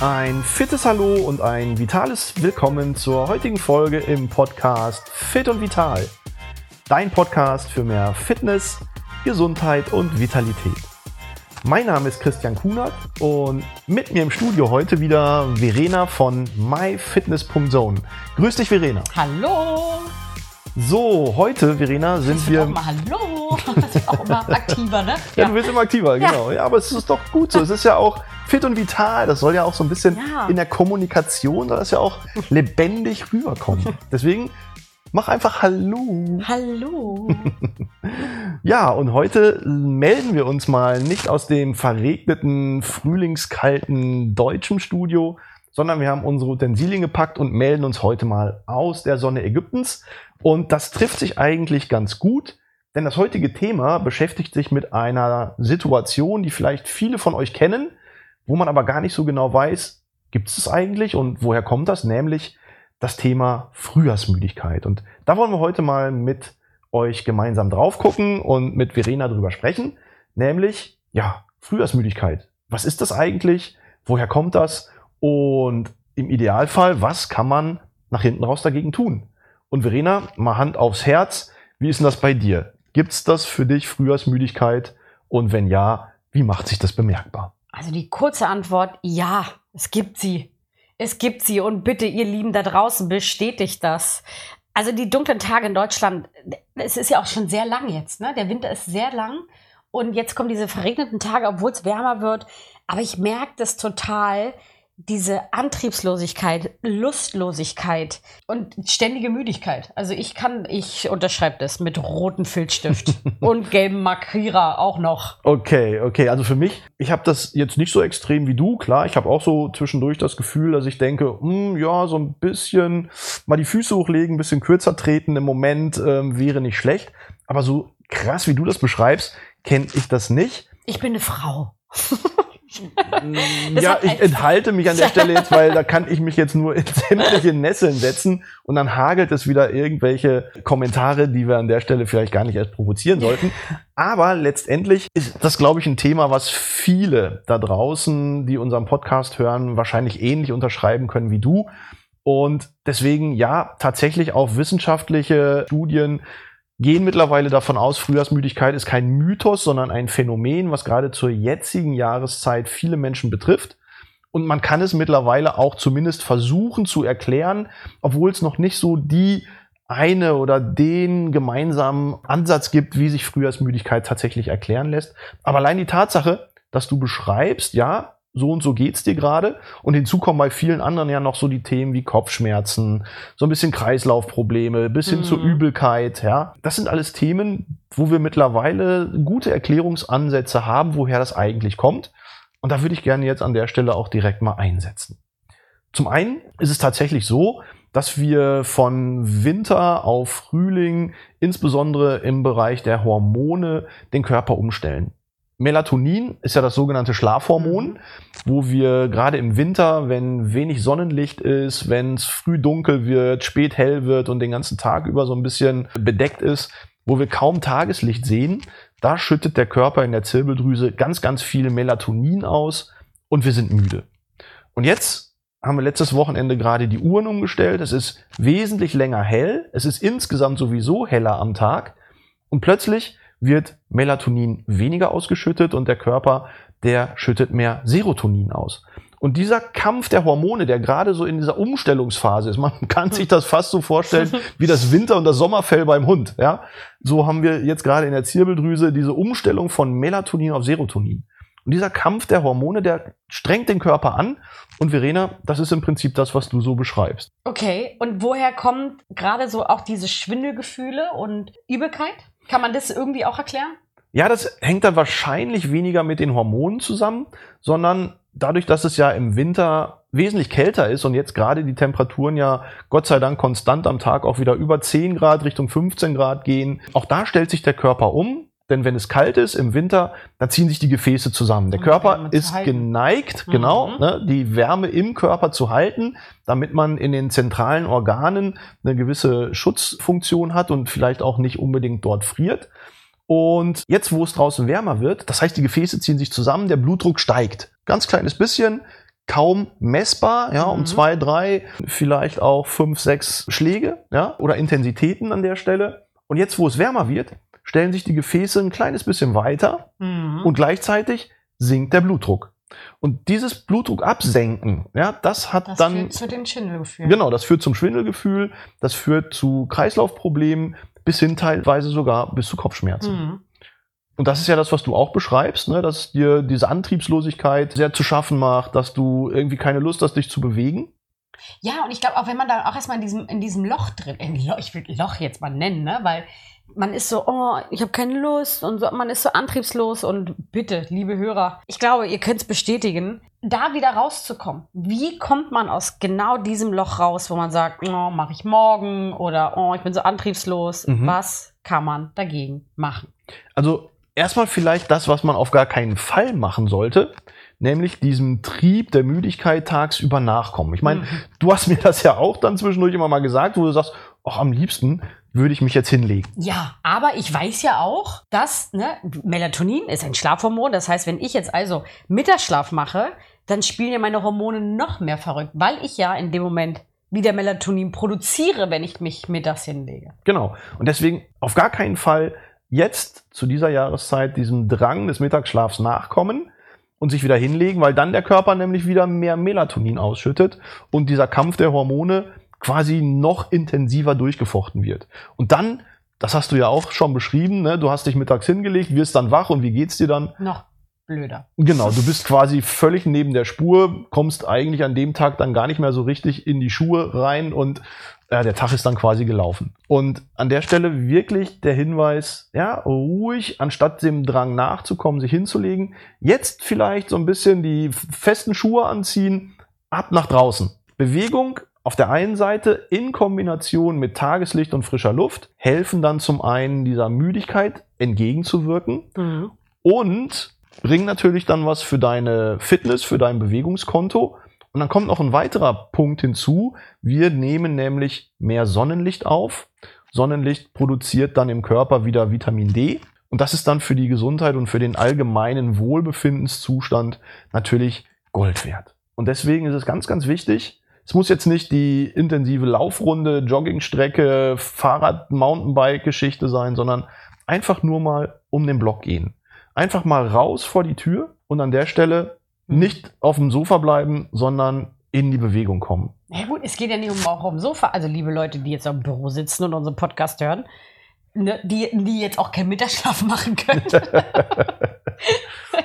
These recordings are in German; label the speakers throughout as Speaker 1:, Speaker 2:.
Speaker 1: Ein fittes Hallo und ein vitales Willkommen zur heutigen Folge im Podcast Fit und Vital. Dein Podcast für mehr Fitness, Gesundheit und Vitalität. Mein Name ist Christian Kunert und mit mir im Studio heute wieder Verena von myfitness.zone. Grüß dich, Verena.
Speaker 2: Hallo.
Speaker 1: So, heute, Verena, sind wir.
Speaker 2: Auch mal Hallo. Das ist auch immer aktiver, ne?
Speaker 1: Ja, du bist immer aktiver, genau. Ja, aber es ist doch gut so. Es ist ja auch fit und vital. Das soll ja auch so ein bisschen
Speaker 2: Ja.
Speaker 1: in der Kommunikation, soll das ja auch lebendig rüberkommen. Deswegen mach einfach Hallo.
Speaker 2: Hallo.
Speaker 1: Ja, und heute melden wir uns mal nicht aus dem verregneten, frühlingskalten deutschen Studio, sondern wir haben unsere Utensilien gepackt und melden uns heute mal aus der Sonne Ägyptens. Und das trifft sich eigentlich ganz gut, denn das heutige Thema beschäftigt sich mit einer Situation, die vielleicht viele von euch kennen, wo man aber gar nicht so genau weiß, gibt es das eigentlich und woher kommt das? Nämlich das Thema Frühjahrsmüdigkeit. Und da wollen wir heute mal mit euch gemeinsam drauf gucken und mit Verena drüber sprechen. Nämlich, ja, Frühjahrsmüdigkeit. Was ist das eigentlich? Woher kommt das? Und im Idealfall, was kann man nach hinten raus dagegen tun? Und Verena, mal Hand aufs Herz. Wie ist denn das bei dir? Gibt's das für dich Frühjahrsmüdigkeit? Und wenn ja, wie macht sich das bemerkbar?
Speaker 2: Also die kurze Antwort, ja, es gibt sie. Es gibt sie und bitte, ihr Lieben da draußen, bestätigt das. Also die dunklen Tage in Deutschland, es ist ja auch schon sehr lang jetzt, ne? Der Winter ist sehr lang und jetzt kommen diese verregneten Tage, obwohl es wärmer wird. Aber ich merke das total, diese Antriebslosigkeit, Lustlosigkeit und ständige Müdigkeit. Also ich kann, ich unterschreibe das mit rotem Filzstift und gelbem Markierer auch noch.
Speaker 1: Okay, okay. Also für mich, ich habe das jetzt nicht so extrem wie du. Klar, ich habe auch so zwischendurch das Gefühl, dass ich denke, hm, ja, so ein bisschen mal die Füße hochlegen, ein bisschen kürzer treten im Moment ähm, wäre nicht schlecht. Aber so krass, wie du das beschreibst, kenne ich das nicht.
Speaker 2: Ich bin eine Frau.
Speaker 1: Ja, ich enthalte mich an der Stelle jetzt, weil da kann ich mich jetzt nur in sämtliche Nesseln setzen und dann hagelt es wieder irgendwelche Kommentare, die wir an der Stelle vielleicht gar nicht erst provozieren sollten. Aber letztendlich ist das, glaube ich, ein Thema, was viele da draußen, die unseren Podcast hören, wahrscheinlich ähnlich unterschreiben können wie du. Und deswegen, ja, tatsächlich auch wissenschaftliche Studien gehen mittlerweile davon aus, Frühjahrsmüdigkeit ist kein Mythos, sondern ein Phänomen, was gerade zur jetzigen Jahreszeit viele Menschen betrifft. Und man kann es mittlerweile auch zumindest versuchen zu erklären, obwohl es noch nicht so die eine oder den gemeinsamen Ansatz gibt, wie sich Frühjahrsmüdigkeit tatsächlich erklären lässt. Aber allein die Tatsache, dass du beschreibst, ja, so und so geht's dir gerade. Und hinzu kommen bei vielen anderen ja noch so die Themen wie Kopfschmerzen, so ein bisschen Kreislaufprobleme, bis hin
Speaker 2: Mhm.
Speaker 1: zur Übelkeit, ja. Das sind alles Themen, wo wir mittlerweile gute Erklärungsansätze haben, woher das eigentlich kommt. Und da würde ich gerne jetzt an der Stelle auch direkt mal einsetzen. Zum einen ist es tatsächlich so, dass wir von Winter auf Frühling, insbesondere im Bereich der Hormone, den Körper umstellen. Melatonin ist ja das sogenannte Schlafhormon, wo wir gerade im Winter, wenn wenig Sonnenlicht ist, wenn es früh dunkel wird, spät hell wird und den ganzen Tag über so ein bisschen bedeckt ist, wo wir kaum Tageslicht sehen, da schüttet der Körper in der Zirbeldrüse ganz, ganz viel Melatonin aus und wir sind müde. Und jetzt haben wir letztes Wochenende gerade die Uhren umgestellt. Es ist wesentlich länger hell. Es ist insgesamt sowieso heller am Tag. Und plötzlich wird Melatonin weniger ausgeschüttet und der Körper, der schüttet mehr Serotonin aus. Und dieser Kampf der Hormone, der gerade so in dieser Umstellungsphase ist, man kann sich das fast so vorstellen wie das Winter- und das Sommerfell beim Hund. Ja? So haben wir jetzt gerade in der Zirbeldrüse diese Umstellung von Melatonin auf Serotonin. Und dieser Kampf der Hormone, der strengt den Körper an. Und Verena, das ist im Prinzip das, was du so beschreibst.
Speaker 2: Okay, und woher kommt gerade so auch diese Schwindelgefühle und Übelkeit? Kann man das irgendwie auch erklären?
Speaker 1: Ja, das hängt dann wahrscheinlich weniger mit den Hormonen zusammen, sondern dadurch, dass es ja im Winter wesentlich kälter ist und jetzt gerade die Temperaturen ja Gott sei Dank konstant am Tag auch wieder über 10 Grad Richtung 15 Grad gehen. Auch da stellt sich der Körper um, denn wenn es kalt ist im Winter, dann ziehen sich die Gefäße zusammen. Der
Speaker 2: Um
Speaker 1: Körper ist geneigt,
Speaker 2: Mhm.
Speaker 1: genau, ne, die Wärme im Körper zu halten, damit man in den zentralen Organen eine gewisse Schutzfunktion hat und vielleicht auch nicht unbedingt dort friert. Und jetzt, wo es draußen wärmer wird, das heißt, die Gefäße ziehen sich zusammen, der Blutdruck steigt. Ganz kleines bisschen, kaum messbar, ja, um
Speaker 2: Mhm.
Speaker 1: zwei, drei, vielleicht auch fünf, sechs Schläge, ja, oder Intensitäten an der Stelle. Und jetzt, wo es wärmer wird, stellen sich die Gefäße ein kleines bisschen weiter
Speaker 2: Mhm.
Speaker 1: und gleichzeitig sinkt der Blutdruck. Und dieses Blutdruck absenken, ja, das hat
Speaker 2: das
Speaker 1: dann
Speaker 2: führt zu den Schindelgefühlen.
Speaker 1: Genau, das führt zum Schwindelgefühl, das führt zu Kreislaufproblemen, bis hin teilweise sogar bis zu Kopfschmerzen.
Speaker 2: Mhm.
Speaker 1: Und das ist ja das, was du auch beschreibst, ne? dass dir diese Antriebslosigkeit sehr zu schaffen macht, dass du irgendwie keine Lust hast, dich zu bewegen.
Speaker 2: Ja, und ich glaube, auch wenn man da auch erstmal in diesem, in diesem Loch drin, in Loch, ich will Loch jetzt mal nennen, ne? weil man ist so, oh, ich habe keine Lust und so, man ist so antriebslos und bitte, liebe Hörer, ich glaube, ihr könnt es bestätigen, da wieder rauszukommen. Wie kommt man aus genau diesem Loch raus, wo man sagt, oh, mache ich morgen oder oh, ich bin so antriebslos.
Speaker 1: Mhm.
Speaker 2: Was kann man dagegen machen?
Speaker 1: Also erstmal vielleicht das, was man auf gar keinen Fall machen sollte, nämlich diesem Trieb der Müdigkeit tagsüber nachkommen. Ich meine,
Speaker 2: Mhm.
Speaker 1: du hast mir das ja auch dann zwischendurch immer mal gesagt, wo du sagst, ach, am liebsten würde ich mich jetzt hinlegen.
Speaker 2: Ja, aber ich weiß ja auch, dass ne, Melatonin ist ein Schlafhormon. Das heißt, wenn ich jetzt also Mittagsschlaf mache, dann spielen ja meine Hormone noch mehr verrückt, weil ich ja in dem Moment wieder Melatonin produziere, wenn ich mich mittags hinlege.
Speaker 1: Genau. Und deswegen auf gar keinen Fall jetzt zu dieser Jahreszeit diesem Drang des Mittagsschlafs nachkommen und sich wieder hinlegen, weil dann der Körper nämlich wieder mehr Melatonin ausschüttet und dieser Kampf der Hormone quasi noch intensiver durchgefochten wird. Und dann, das hast du ja auch schon beschrieben, ne? du hast dich mittags hingelegt, wirst dann wach und wie geht's dir dann?
Speaker 2: Noch blöder.
Speaker 1: Genau, du bist quasi völlig neben der Spur, kommst eigentlich an dem Tag dann gar nicht mehr so richtig in die Schuhe rein und ja, der Tag ist dann quasi gelaufen. Und an der Stelle wirklich der Hinweis, ja, ruhig, anstatt dem Drang nachzukommen, sich hinzulegen, jetzt vielleicht so ein bisschen die festen Schuhe anziehen, ab nach draußen. Bewegung auf der einen Seite in Kombination mit Tageslicht und frischer Luft helfen dann zum einen dieser Müdigkeit entgegenzuwirken
Speaker 2: Mhm.
Speaker 1: und bringen natürlich dann was für deine Fitness, für dein Bewegungskonto. Und dann kommt noch ein weiterer Punkt hinzu. Wir nehmen nämlich mehr Sonnenlicht auf. Sonnenlicht produziert dann im Körper wieder Vitamin D. Und das ist dann für die Gesundheit und für den allgemeinen Wohlbefindenszustand natürlich Gold wert. Und deswegen ist es ganz, ganz wichtig, es muss jetzt nicht die intensive Laufrunde, Joggingstrecke, Fahrrad, Mountainbike-Geschichte sein, sondern einfach nur mal um den Block gehen. Einfach mal raus vor die Tür und an der Stelle nicht auf dem Sofa bleiben, sondern in die Bewegung kommen.
Speaker 2: Ja gut, es geht ja nicht um auch um Sofa. Also liebe Leute, die jetzt am Büro sitzen und unseren Podcast hören, ne, die, die jetzt auch keinen Mittagsschlaf machen können.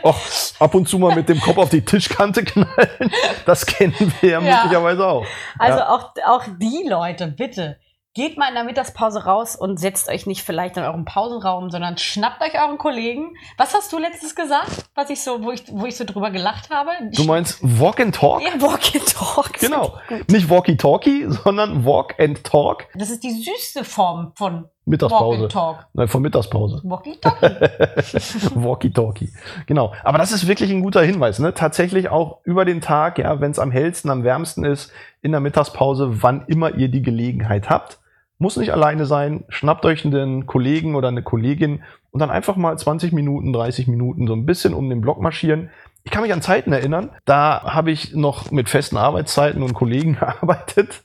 Speaker 1: Och, ab und zu mal mit dem Kopf auf die Tischkante knallen, das kennen wir ja,
Speaker 2: Ja.
Speaker 1: möglicherweise auch.
Speaker 2: Also
Speaker 1: Ja.
Speaker 2: auch, auch die Leute, bitte, geht mal in der Mittagspause raus und setzt euch nicht vielleicht in eurem Pausenraum, sondern schnappt euch euren Kollegen. Was hast du letztens gesagt, was ich so, wo ich, wo ich so drüber gelacht habe?
Speaker 1: Du meinst Walk and Talk?
Speaker 2: ja, Walk and Talk.
Speaker 1: Genau. Nicht Walkie-Talkie, sondern Walk and Talk.
Speaker 2: Das ist die süße Form von
Speaker 1: Mittagspause.
Speaker 2: and Talk.
Speaker 1: Nein, von Mittagspause.
Speaker 2: Walkie Talkie.
Speaker 1: Walkie-Talkie. Genau. Aber das ist wirklich ein guter Hinweis. Ne? Tatsächlich auch über den Tag, ja, wenn es am hellsten, am wärmsten ist, in der Mittagspause, wann immer ihr die Gelegenheit habt. Muss nicht alleine sein. Schnappt euch einen Kollegen oder eine Kollegin und dann einfach mal 20 Minuten, 30 Minuten so ein bisschen um den Block marschieren. Ich kann mich an Zeiten erinnern, da habe ich noch mit festen Arbeitszeiten und Kollegen gearbeitet.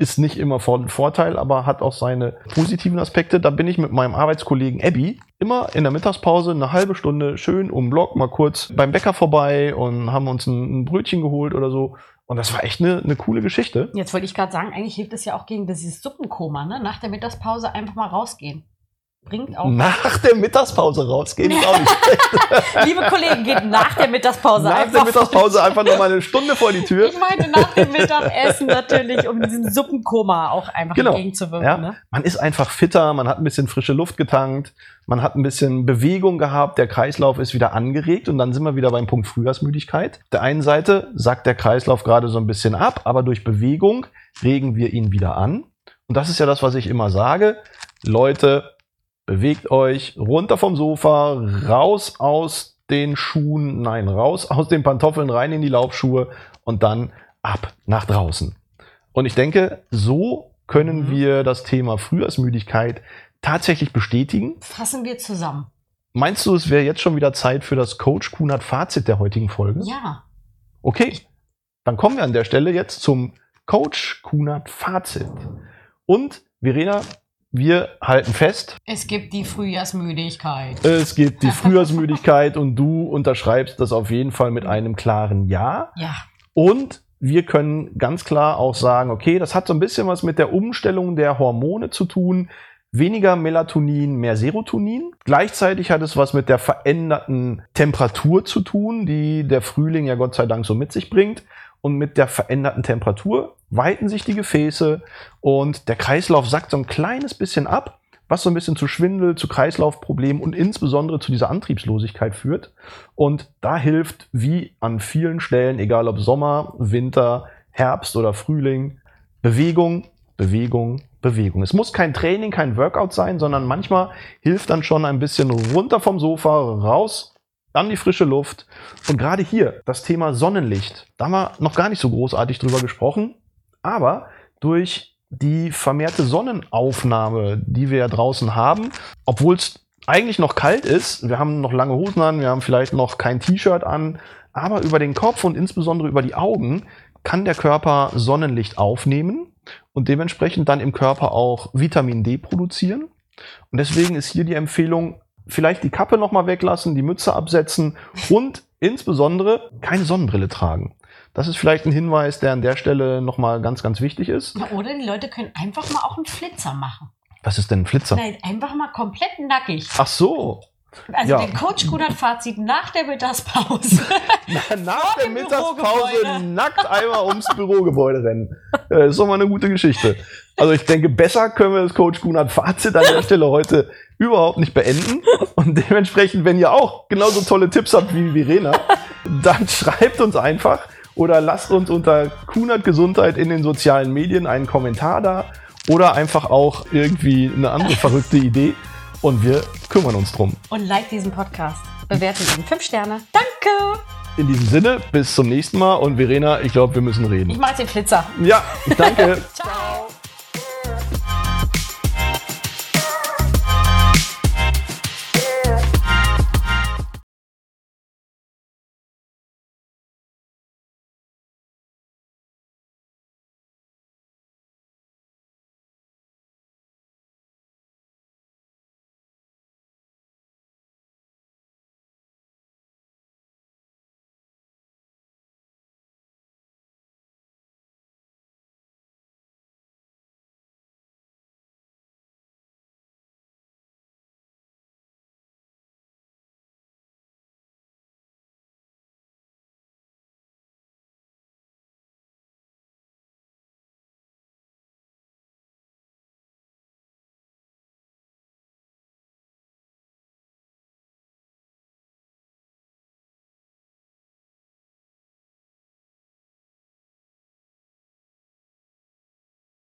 Speaker 1: Ist nicht immer von Vorteil, aber hat auch seine positiven Aspekte. Da bin ich mit meinem Arbeitskollegen Abby immer in der Mittagspause eine halbe Stunde schön um Block mal kurz beim Bäcker vorbei und haben uns ein, ein Brötchen geholt oder so. Und das war echt eine, eine coole Geschichte.
Speaker 2: Jetzt wollte ich gerade sagen, eigentlich hilft es ja auch gegen dieses Suppenkoma, ne? Nach der Mittagspause einfach mal rausgehen. Bringt auch.
Speaker 1: Nach der Mittagspause rausgehen ist auch nicht schlecht.
Speaker 2: Liebe Kollegen, geht nach der Mittagspause
Speaker 1: Nach
Speaker 2: einfach
Speaker 1: der Mittagspause einfach noch mal eine Stunde vor die Tür.
Speaker 2: Ich meinte nach dem Mittagessen natürlich, um diesen Suppenkoma auch einfach
Speaker 1: Genau.
Speaker 2: entgegenzuwirken.
Speaker 1: Ja.
Speaker 2: Ne?
Speaker 1: Man ist einfach fitter, man hat ein bisschen frische Luft getankt, man hat ein bisschen Bewegung gehabt, der Kreislauf ist wieder angeregt und dann sind wir wieder beim Punkt Frühjahrsmüdigkeit. Auf der einen Seite sackt der Kreislauf gerade so ein bisschen ab, aber durch Bewegung regen wir ihn wieder an. Und das ist ja das, was ich immer sage. Leute, bewegt euch runter vom Sofa, raus aus den Schuhen, nein, raus aus den Pantoffeln, rein in die Laufschuhe und dann ab nach draußen. Und ich denke, so können
Speaker 2: Mhm.
Speaker 1: wir das Thema Frühjahrsmüdigkeit tatsächlich bestätigen.
Speaker 2: Fassen wir zusammen.
Speaker 1: Meinst du, es wäre jetzt schon wieder Zeit für das Coach Kunert Fazit der heutigen Folge?
Speaker 2: Ja.
Speaker 1: Okay, Dann kommen wir an der Stelle jetzt zum Coach Kunert Fazit. Und Verena, wir halten fest.
Speaker 2: Es gibt die Frühjahrsmüdigkeit.
Speaker 1: Es gibt die Frühjahrsmüdigkeit und du unterschreibst das auf jeden Fall mit einem klaren Ja.
Speaker 2: Ja.
Speaker 1: Und wir können ganz klar auch sagen, okay, das hat so ein bisschen was mit der Umstellung der Hormone zu tun. Weniger Melatonin, mehr Serotonin. Gleichzeitig hat es was mit der veränderten Temperatur zu tun, die der Frühling ja Gott sei Dank so mit sich bringt. Und mit der veränderten Temperatur weiten sich die Gefäße und der Kreislauf sackt so ein kleines bisschen ab, was so ein bisschen zu Schwindel, zu Kreislaufproblemen und insbesondere zu dieser Antriebslosigkeit führt. Und da hilft, wie an vielen Stellen, egal ob Sommer, Winter, Herbst oder Frühling, Bewegung, Bewegung, Bewegung. Es muss kein Training, kein Workout sein, sondern manchmal hilft dann schon ein bisschen runter vom Sofa, raus an die frische Luft. Und gerade hier das Thema Sonnenlicht. Da haben wir noch gar nicht so großartig drüber gesprochen, aber durch die vermehrte Sonnenaufnahme, die wir ja draußen haben, obwohl es eigentlich noch kalt ist, wir haben noch lange Hosen an, wir haben vielleicht noch kein T-Shirt an, aber über den Kopf und insbesondere über die Augen kann der Körper Sonnenlicht aufnehmen und dementsprechend dann im Körper auch Vitamin D produzieren. Und deswegen ist hier die Empfehlung, vielleicht die Kappe nochmal weglassen, die Mütze absetzen und insbesondere keine Sonnenbrille tragen. Das ist vielleicht ein Hinweis, der an der Stelle nochmal ganz, ganz wichtig ist.
Speaker 2: Oder die Leute können einfach mal auch einen Flitzer machen.
Speaker 1: Was ist denn ein Flitzer?
Speaker 2: Nein, einfach mal komplett nackig.
Speaker 1: Ach so.
Speaker 2: Also
Speaker 1: Ja.
Speaker 2: den Coach Kunert Fazit nach der Mittagspause.
Speaker 1: Nach der Mittagspause nackt einmal ums Bürogebäude rennen. Äh, ist doch mal eine gute Geschichte. Also ich denke, besser können wir das Coach Kunert Fazit an der Stelle heute überhaupt nicht beenden. Und dementsprechend, wenn ihr auch genauso tolle Tipps habt wie Verena, dann schreibt uns einfach oder lasst uns unter Kunert Gesundheit in den sozialen Medien einen Kommentar da oder einfach auch irgendwie eine andere verrückte Idee und wir kümmern uns drum.
Speaker 2: Und like diesen Podcast. Bewertet ihn. Fünf Sterne. Danke.
Speaker 1: In diesem Sinne, bis zum nächsten Mal und Verena, ich glaube, wir müssen
Speaker 2: Ich
Speaker 1: reden.
Speaker 2: mache jetzt den Flitzer.
Speaker 1: Ja, danke.
Speaker 2: Ciao.